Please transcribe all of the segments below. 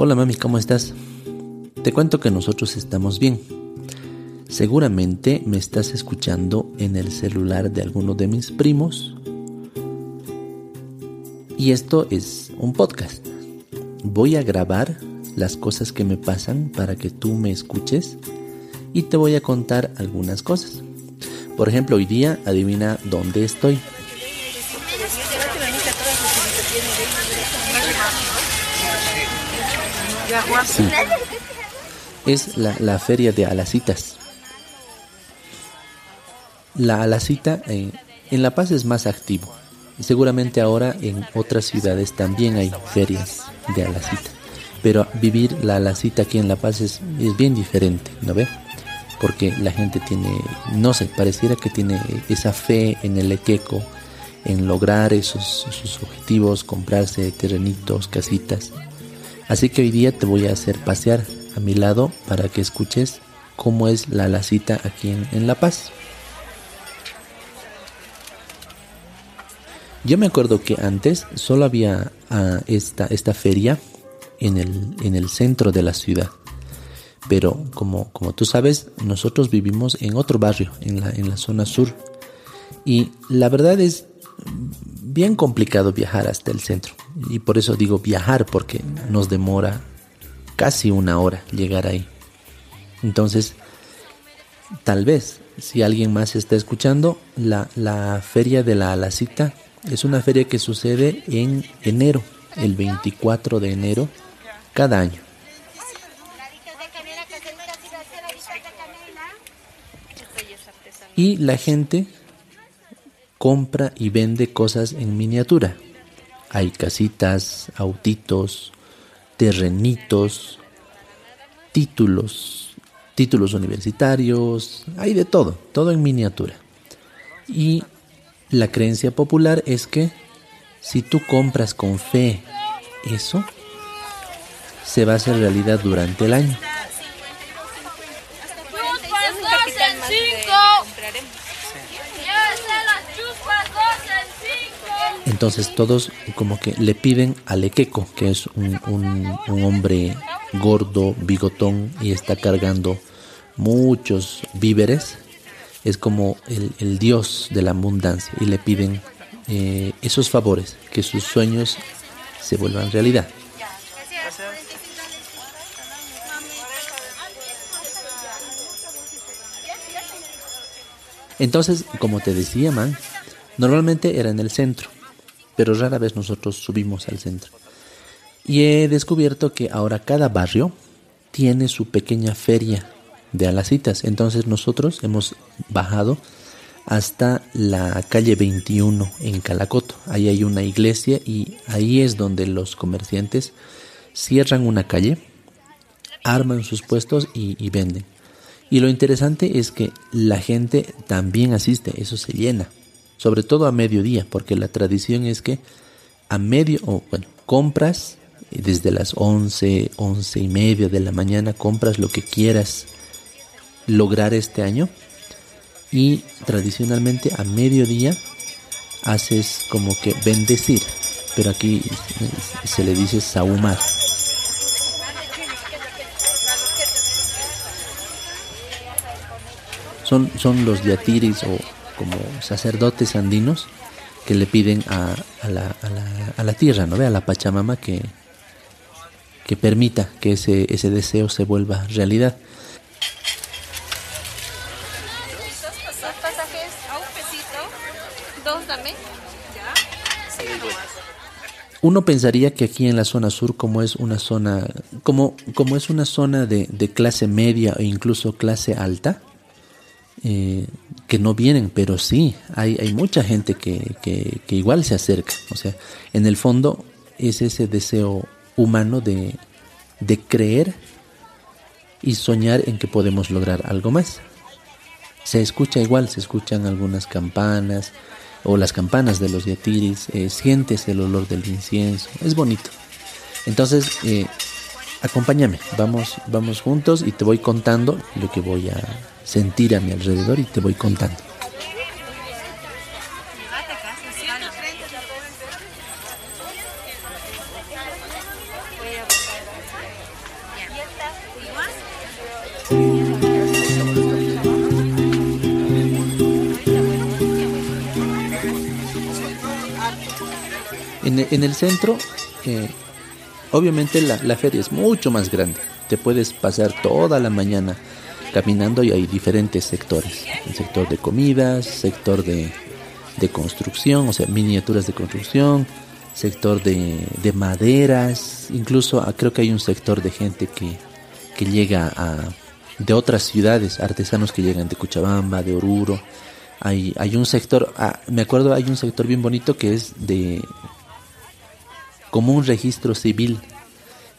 Hola mami, ¿cómo estás? Te cuento que nosotros estamos bien. Seguramente me estás escuchando en el celular de alguno de mis primos. Y esto es un podcast. Voy a grabar las cosas que me pasan para que tú me escuches y te voy a contar algunas cosas. Por ejemplo, hoy día adivina dónde estoy. Es la, feria de Alacitas. La Alacita en, en La Paz es más activo. Seguramente ahora en otras ciudades también hay ferias de Alacita. Pero vivir la Alacita aquí en La Paz es, es bien diferente, ¿no ve? Porque la gente tiene, no sé, pareciera que tiene esa fe en el equeco, en lograr esos, esos objetivos, comprarse terrenitos, casitas. Así que hoy día te voy a hacer pasear a mi lado para que escuches cómo es la lacita aquí en, La Paz. Yo me acuerdo que antes solo había ah, esta, esta feria en el, en el centro de la ciudad. Pero como, como tú sabes, nosotros vivimos en otro barrio, en la, en la zona sur. Y la verdad es bien complicado viajar hasta el centro. Y por eso digo viajar, porque nos demora casi una hora llegar ahí. Entonces, tal vez, si alguien más está escuchando, la, la feria de la Alacita es una feria que sucede en enero, el 24 de enero, cada año. Y la gente compra y vende cosas en miniatura. Hay casitas, autitos, terrenitos, títulos, títulos universitarios, hay de todo, todo en miniatura. Y la creencia popular es que si tú compras con fe eso, se va a hacer realidad durante el año. Entonces todos como que le piden a Lequeco, que es un, hombre gordo, bigotón y está cargando muchos víveres, es como el, dios de la abundancia y le piden eh, esos favores, que sus sueños se vuelvan realidad. Entonces, como te decía, man, normalmente era en el centro pero rara vez nosotros subimos al centro. Y he descubierto que ahora cada barrio tiene su pequeña feria de alacitas. Entonces nosotros hemos bajado hasta la calle 21 en Calacoto. Ahí hay una iglesia y ahí es donde los comerciantes cierran una calle, arman sus puestos y, y venden. Y lo interesante es que la gente también asiste, eso se llena sobre todo a mediodía, porque la tradición es que a medio, o bueno, compras desde las 11, 11 y media de la mañana, compras lo que quieras lograr este año y tradicionalmente a mediodía haces como que bendecir, pero aquí se le dice saumar. Son, son los yatiris o como sacerdotes andinos que le piden a, la, a, la, tierra, ¿no? A la Pachamama que, que permita que ese, ese deseo se vuelva realidad. Uno pensaría que aquí en la zona sur, como es una zona, como, como es una zona de, de clase media e incluso clase alta, eh, que no vienen, pero sí, hay, hay mucha gente que, que, igual se acerca. O sea, en el fondo es ese deseo humano de, de creer y soñar en que podemos lograr algo más. Se escucha igual, se escuchan algunas campanas o las campanas de los yatiris, sientes el olor del incienso, es bonito. Entonces, eh, acompáñame, vamos, vamos juntos y te voy contando lo que voy a sentir a mi alrededor y te voy contando. En, el centro, eh, obviamente la, la feria es mucho más grande. Te puedes pasar toda la mañana caminando y hay diferentes sectores. El sector de comidas, sector de, de construcción, o sea, miniaturas de construcción, sector de, de maderas, incluso ah, creo que hay un sector de gente que, que llega a, de otras ciudades, artesanos que llegan de Cuchabamba, de Oruro. Hay, hay un sector, ah, me acuerdo, hay un sector bien bonito que es de como un registro civil.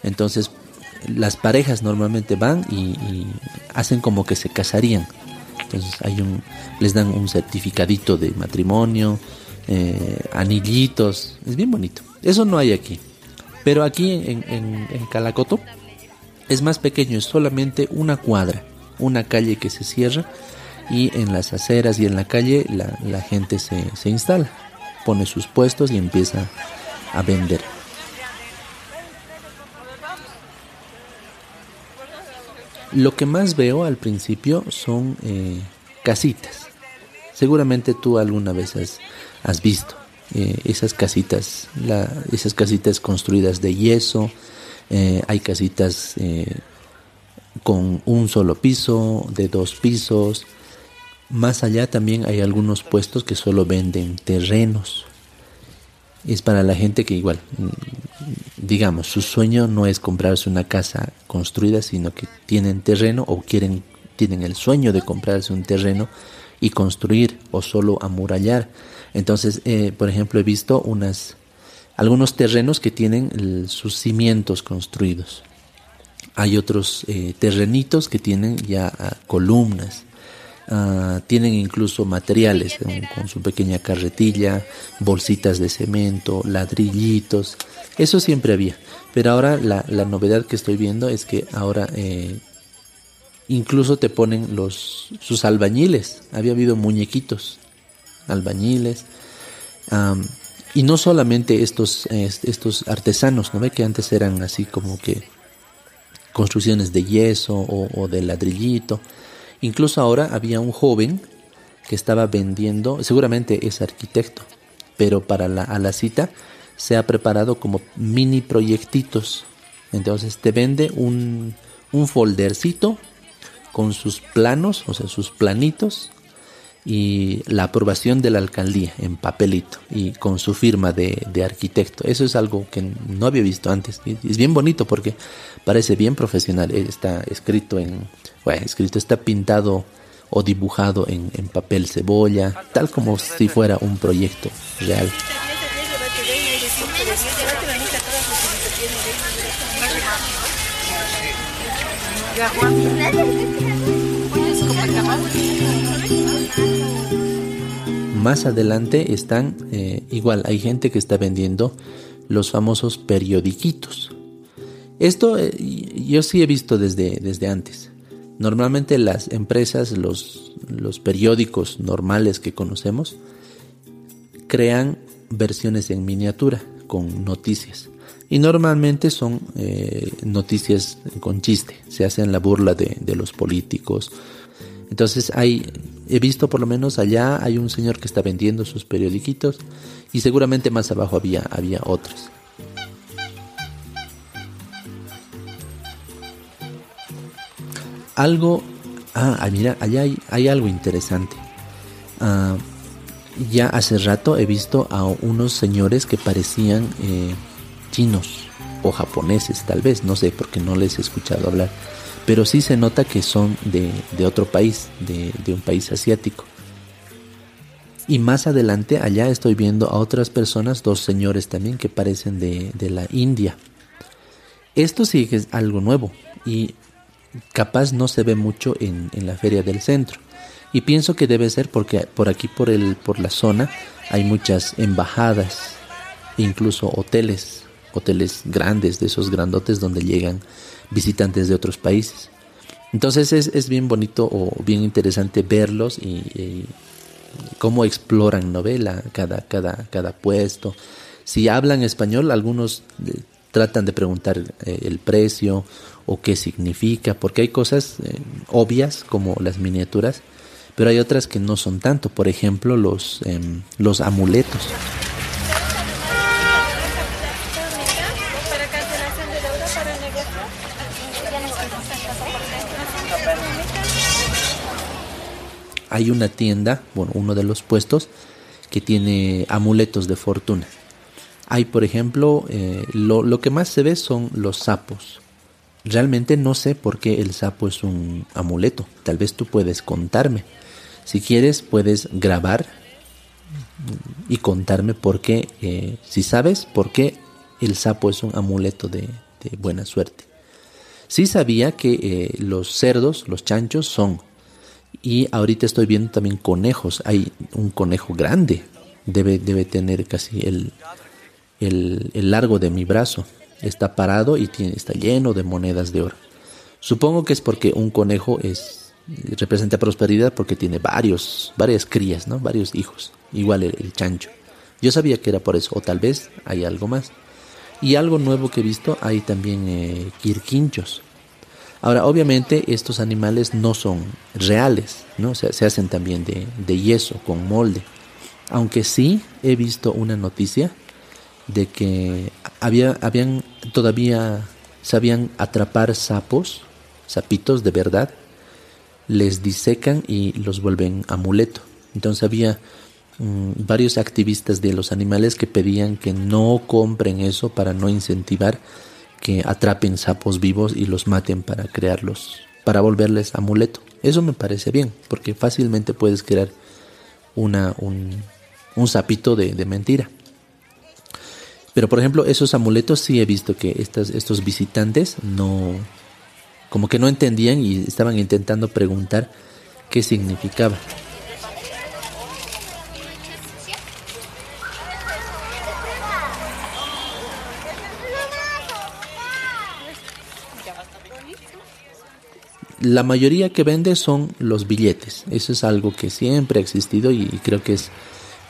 Entonces, las parejas normalmente van y, hacen como que se casarían. Entonces hay un, les dan un certificadito de matrimonio, eh, anillitos, es bien bonito. Eso no hay aquí. Pero aquí en, en, Calacoto es más pequeño, es solamente una cuadra, una calle que se cierra y en las aceras y en la calle la, la gente se, se instala, pone sus puestos y empieza a vender. Lo que más veo al principio son eh, casitas. Seguramente tú alguna vez has, visto eh, esas casitas, esas casitas construidas de yeso. Eh, hay casitas con un solo piso, de dos pisos. Más allá también hay algunos puestos que solo venden terrenos. Es para la gente que igual digamos, su sueño no es comprarse una casa construida, sino que tienen terreno o quieren, tienen el sueño de comprarse un terreno y construir o solo amurallar. Entonces, eh, por ejemplo, he visto unas, algunos terrenos que tienen sus cimientos construidos. Hay otros eh, terrenitos que tienen ya ah, columnas. Ah, tienen incluso materiales con su pequeña carretilla, bolsitas de cemento, ladrillitos. Eso siempre había. Pero ahora la, la novedad que estoy viendo es que ahora eh, incluso te ponen los sus albañiles. Había habido muñequitos, albañiles. y no solamente estos, estos artesanos, ¿no ve? Que antes eran así como que construcciones de yeso o de ladrillito Incluso ahora había un joven que estaba vendiendo, seguramente es arquitecto, pero para la, a la cita se ha preparado como mini proyectitos. Entonces te vende un, un foldercito con sus planos, o sea, sus planitos y la aprobación de la alcaldía en papelito y con su firma de, arquitecto. Eso es algo que no había visto antes. Es bien bonito porque parece bien profesional. Está escrito en, bueno, escrito, está pintado o dibujado en, en papel cebolla, tal como si fuera un proyecto real. Más adelante están, eh, igual, hay gente que está vendiendo los famosos periodiquitos. Esto eh, yo sí he visto desde, desde antes. Normalmente las empresas, los, los periódicos normales que conocemos, crean versiones en miniatura con noticias. Y normalmente son eh, noticias con chiste. Se hacen la burla de, de los políticos. Entonces hay he visto por lo menos allá hay un señor que está vendiendo sus periodiquitos y seguramente más abajo había, había otros. Algo, ah, mira, allá hay, algo interesante. Ah, ya hace rato he visto a unos señores que parecían eh, chinos o japoneses, tal vez, no sé, porque no les he escuchado hablar pero sí se nota que son de, otro país, de, un país asiático. Y más adelante, allá estoy viendo a otras personas, dos señores también que parecen de, la India. Esto sí es algo nuevo y capaz no se ve mucho en, la feria del centro. Y pienso que debe ser porque por aquí, por, la zona, hay muchas embajadas, incluso hoteles, hoteles grandes, de esos grandotes donde llegan visitantes de otros países. Entonces es, bien bonito o bien interesante verlos y, cómo exploran novela cada, cada, cada puesto. Si hablan español, algunos eh, tratan de preguntar eh, el precio o qué significa, porque hay cosas eh, obvias como las miniaturas, pero hay otras que no son tanto, por ejemplo los, em, los amuletos. Hay una tienda, bueno, uno de los puestos que tiene amuletos de fortuna. Hay, por ejemplo, eh, lo, lo que más se ve son los sapos. Realmente no sé por qué el sapo es un amuleto. Tal vez tú puedes contarme. Si quieres, puedes grabar y contarme por qué, eh, si sabes por qué el sapo es un amuleto de, buena suerte. Sí sabía que eh, los cerdos, los chanchos son. Y ahorita estoy viendo también conejos. Hay un conejo grande. Debe, debe tener casi el, el, largo de mi brazo. Está parado y tiene, está lleno de monedas de oro. Supongo que es porque un conejo es representa prosperidad porque tiene varios, varias crías, ¿no? Varios hijos. Igual el, chancho. Yo sabía que era por eso, o tal vez hay algo más. Y algo nuevo que he visto, hay también eh, quirquinchos. Ahora, obviamente estos animales no son reales, ¿no? se hacen también de, yeso, con molde. Aunque sí he visto una noticia de que había, habían todavía sabían atrapar sapos, sapitos de verdad, les disecan y los vuelven amuleto. Entonces había mm, varios activistas de los animales que pedían que no compren eso para no incentivar que atrapen sapos vivos y los maten para crearlos, para volverles amuleto. Eso me parece bien, porque fácilmente puedes crear una, un, un sapito de, de mentira. Pero por ejemplo, esos amuletos sí he visto que estas, estos visitantes no, como que no entendían y estaban intentando preguntar qué significaba. La mayoría que vende son los billetes. Eso es algo que siempre ha existido y creo que es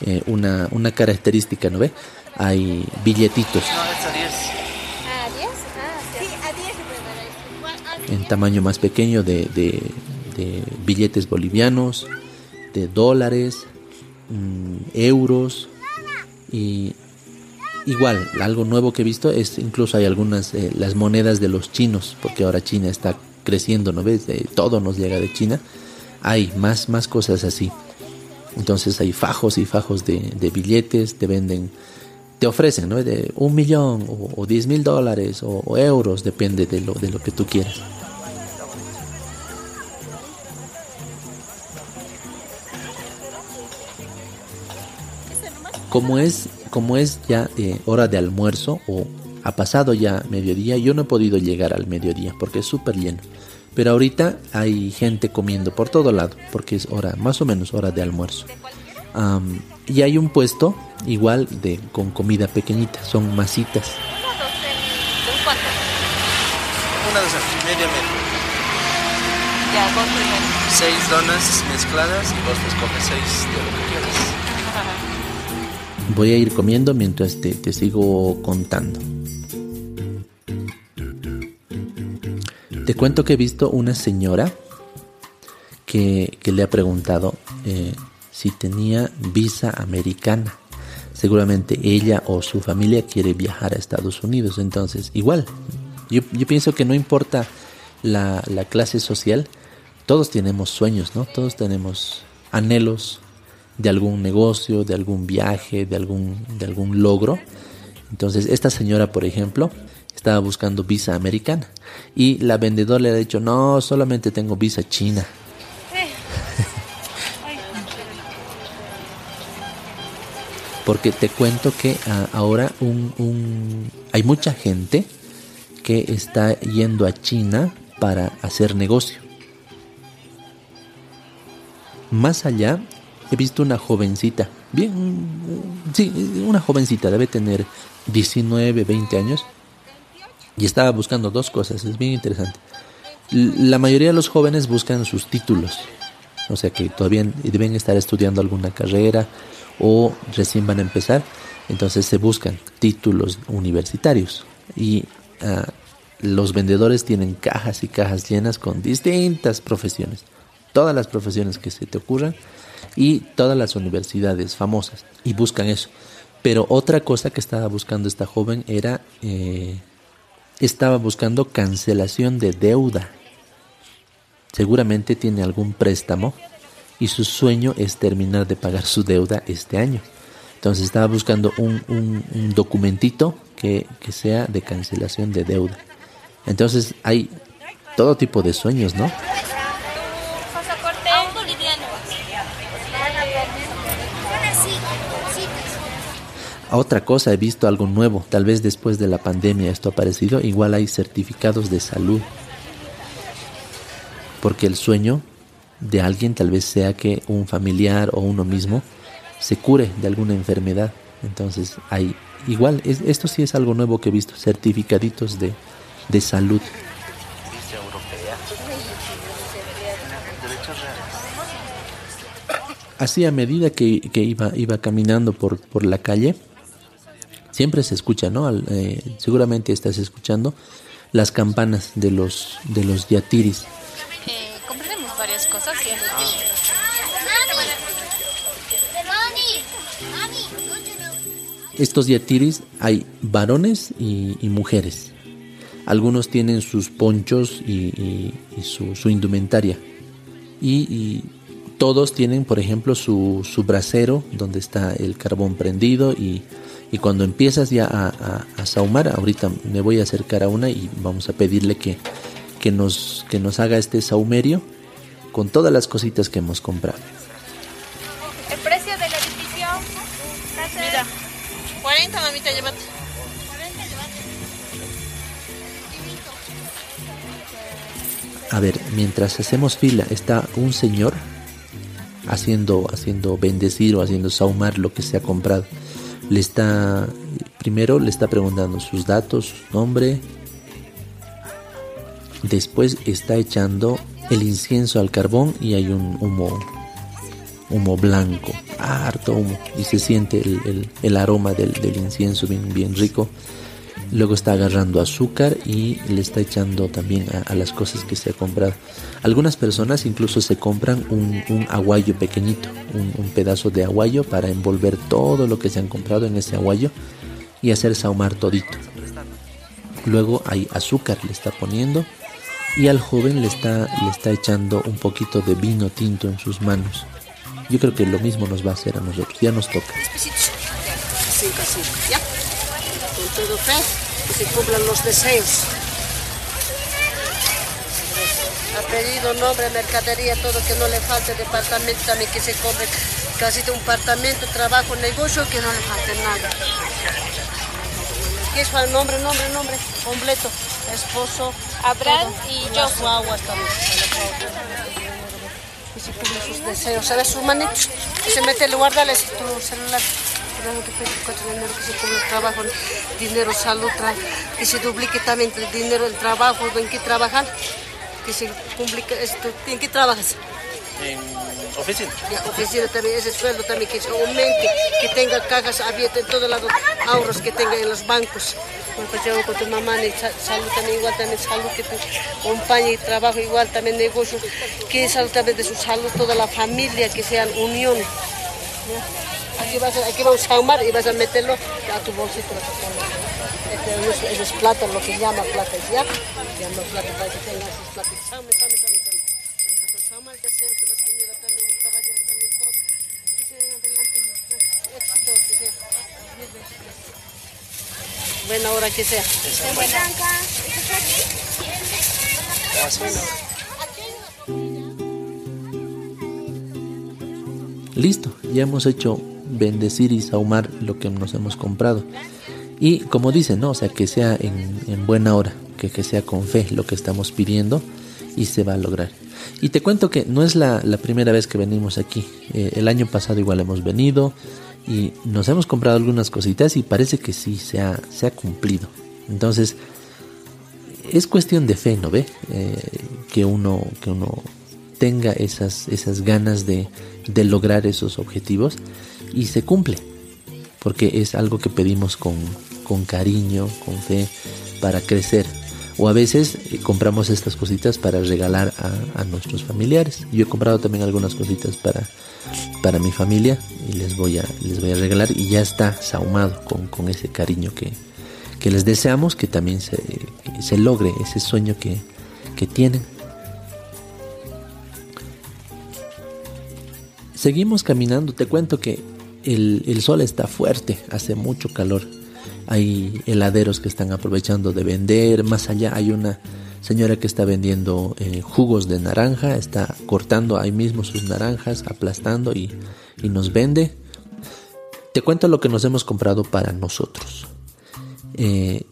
eh, una, una característica, ¿no ve? hay billetitos. En tamaño más pequeño de, de, billetes bolivianos, de dólares, mm, euros y igual algo nuevo que he visto es incluso hay algunas eh, las monedas de los chinos porque ahora China está creciendo no ves todo nos llega de China hay más más cosas así entonces hay fajos y fajos de, de billetes te venden te ofrecen, ¿no? De un millón o, diez mil dólares o, euros, depende de lo, de lo que tú quieras. Como es, como es ya eh, hora de almuerzo o ha pasado ya mediodía, yo no he podido llegar al mediodía porque es súper lleno. Pero ahorita hay gente comiendo por todo lado porque es hora, más o menos hora de almuerzo. y hay un puesto igual de con comida pequeñita, son masitas. Una docena, media media. Ya, dos primero. Seis donas mezcladas y vos te escoges seis de lo que quieras. Voy a ir comiendo mientras te, te sigo contando. Te cuento que he visto una señora que, le ha preguntado eh, si tenía visa americana seguramente ella o su familia quiere viajar a Estados Unidos. Entonces, igual, yo, pienso que no importa la, clase social, todos tenemos sueños, ¿no? Todos tenemos anhelos de algún negocio, de algún viaje, de algún, de algún logro. Entonces, esta señora, por ejemplo, estaba buscando visa americana y la vendedora le ha dicho, no, solamente tengo visa china. porque te cuento que ah, ahora un, hay mucha gente que está yendo a China para hacer negocio. Más allá, he visto una jovencita, bien, sí, una jovencita, debe tener 19, 20 años, y estaba buscando dos cosas, es bien interesante. La mayoría de los jóvenes buscan sus títulos, o sea que todavía deben estar estudiando alguna carrera o recién van a empezar, entonces se buscan títulos universitarios y ah, los vendedores tienen cajas y cajas llenas con distintas profesiones, todas las profesiones que se te ocurran y todas las universidades famosas y buscan eso. Pero otra cosa que estaba buscando esta joven era, eh, estaba buscando cancelación de deuda. Seguramente tiene algún préstamo y su sueño es terminar de pagar su deuda este año. Entonces estaba buscando un, un, documentito que, que sea de cancelación de deuda. Entonces hay todo tipo de sueños, ¿no? Otra cosa, he visto algo nuevo, tal vez después de la pandemia esto ha aparecido, igual hay certificados de salud. Porque el sueño de alguien tal vez sea que un familiar o uno mismo se cure de alguna enfermedad. Entonces hay igual, esto sí es algo nuevo que he visto, certificaditos de, de salud. Así a medida que, que iba, iba caminando por, por la calle, siempre se escucha, ¿no? Eh, seguramente estás escuchando las campanas de los de los yatiris. Eh, comprendemos varias cosas. Estos yatiris hay varones y, mujeres. Algunos tienen sus ponchos y, su, indumentaria. Y, todos tienen, por ejemplo, su, su brasero donde está el carbón prendido y y cuando empiezas ya a, a, saumar, ahorita me voy a acercar a una y vamos a pedirle que, que, nos, que nos haga este saumerio con todas las cositas que hemos comprado. El precio del edificio, mira, 40 mamita, llévate. A ver, mientras hacemos fila está un señor haciendo, haciendo bendecir o haciendo saumar lo que se ha comprado le está, primero le está preguntando sus datos, su nombre, después está echando el incienso al carbón y hay un humo, humo blanco, harto humo, y se siente el, aroma del, incienso bien, bien rico. Luego está agarrando azúcar y le está echando también a, las cosas que se ha comprado. Algunas personas incluso se compran un, aguayo pequeñito, un, pedazo de aguayo para envolver todo lo que se han comprado en ese aguayo y hacer saumar todito. Luego hay azúcar, le está poniendo y al joven le está, le está echando un poquito de vino tinto en sus manos. Yo creo que lo mismo nos va a hacer a nosotros, ya nos toca todo fe, que se cumplan los deseos. Ha pedido nombre, mercadería, todo que no le falte, departamento también que se compre casi de un apartamento, trabajo, negocio, que no le falte nada. ¿Qué es el nombre, nombre, nombre completo? Esposo. Abraham y yo. Guaguas también. Y se cumplen sus deseos. ¿Sabes su manito? Se mete, guarda tu celular dinero, que se come el trabajo, dinero, salud, que se duplique también el dinero, el trabajo, en que trabajan, que se complique esto, ¿en qué trabajas? En oficina. Ya, oficina también, ese sueldo también que se aumente, que tenga cajas abiertas en todos lados, ahorros que tenga en los bancos. Con tu mamá, salud también igual, también salud que te acompañe y trabajo igual, también negocio, que salud también de su salud, toda la familia, que sean unión. Aquí, vas a, aquí vamos a ahumar y vas a meterlo a tu bolsito. Este, eso es plata, lo que llama plata, ¿ya? Llama plata para que tengas plata. Saume, saume, saume, saume. Saumar, que sea, la señora también, el caballero también, todo. Que se adelante, éxito, que sea. Buena hora que sea. Buena. Listo, ya hemos hecho bendecir y saumar lo que nos hemos comprado. Y como dicen, ¿no? O sea, que sea en, buena hora, que, que, sea con fe lo que estamos pidiendo y se va a lograr. Y te cuento que no es la, primera vez que venimos aquí. Eh, el año pasado igual hemos venido y nos hemos comprado algunas cositas y parece que sí, se ha, se ha cumplido. Entonces, es cuestión de fe, ¿no ve? Eh, que, uno, que uno tenga esas, esas ganas de, de lograr esos objetivos y se cumple, porque es algo que pedimos con, con cariño, con fe, para crecer. O a veces eh, compramos estas cositas para regalar a, a, nuestros familiares. Yo he comprado también algunas cositas para, para mi familia y les voy a, les voy a regalar y ya está sahumado con, con ese cariño que, que les deseamos que también se, se logre ese sueño que, que tienen. Seguimos caminando, te cuento que el, sol está fuerte, hace mucho calor. Hay heladeros que están aprovechando de vender. Más allá hay una señora que está vendiendo eh, jugos de naranja, está cortando ahí mismo sus naranjas, aplastando y, y nos vende. Te cuento lo que nos hemos comprado para nosotros. Eh,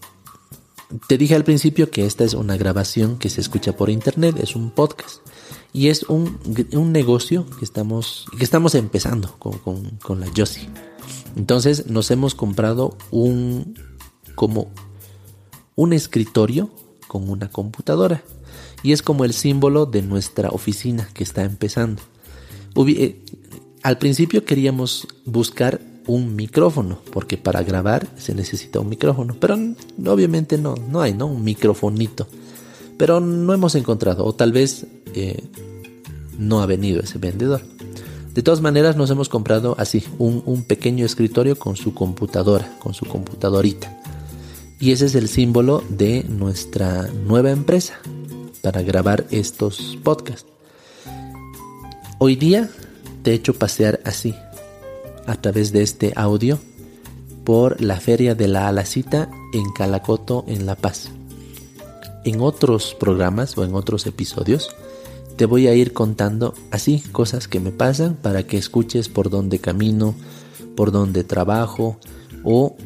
te dije al principio que esta es una grabación que se escucha por internet, es un podcast. Y es un, un negocio que estamos, que estamos empezando con, con, con la Josie. Entonces nos hemos comprado un como un escritorio con una computadora. Y es como el símbolo de nuestra oficina que está empezando. Eh, al principio queríamos buscar un micrófono, porque para grabar se necesita un micrófono, pero obviamente no, no hay, ¿no? Un microfonito. Pero no hemos encontrado, o tal vez no ha venido ese vendedor. De todas maneras nos hemos comprado así, un, un pequeño escritorio con su computadora, con su computadorita. Y ese es el símbolo de nuestra nueva empresa para grabar estos podcasts. Hoy día te he hecho pasear así, a través de este audio por la feria de la Alacita en Calacoto, en La Paz. En otros programas o en otros episodios te voy a ir contando así cosas que me pasan para que escuches por dónde camino, por dónde trabajo o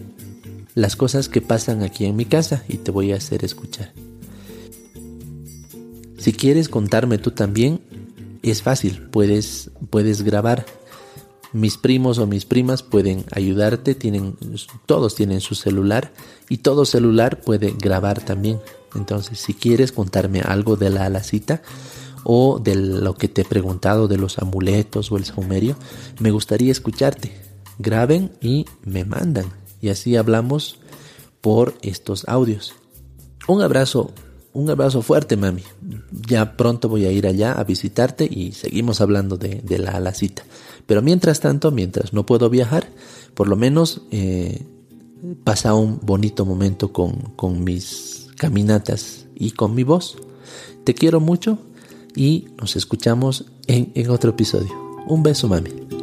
las cosas que pasan aquí en mi casa y te voy a hacer escuchar. Si quieres contarme tú también, es fácil, puedes, puedes grabar mis primos o mis primas pueden ayudarte, tienen, todos tienen su celular y todo celular puede grabar también. Entonces, si quieres contarme algo de la alacita o de lo que te he preguntado de los amuletos o el saumerio, me gustaría escucharte. Graben y me mandan. Y así hablamos por estos audios. Un abrazo, un abrazo fuerte, mami. Ya pronto voy a ir allá a visitarte y seguimos hablando de, la alacita. Pero mientras tanto, mientras no puedo viajar, por lo menos eh, pasa un bonito momento con mis caminatas y con mi voz. Te quiero mucho y nos escuchamos en, en otro episodio. Un beso, mami.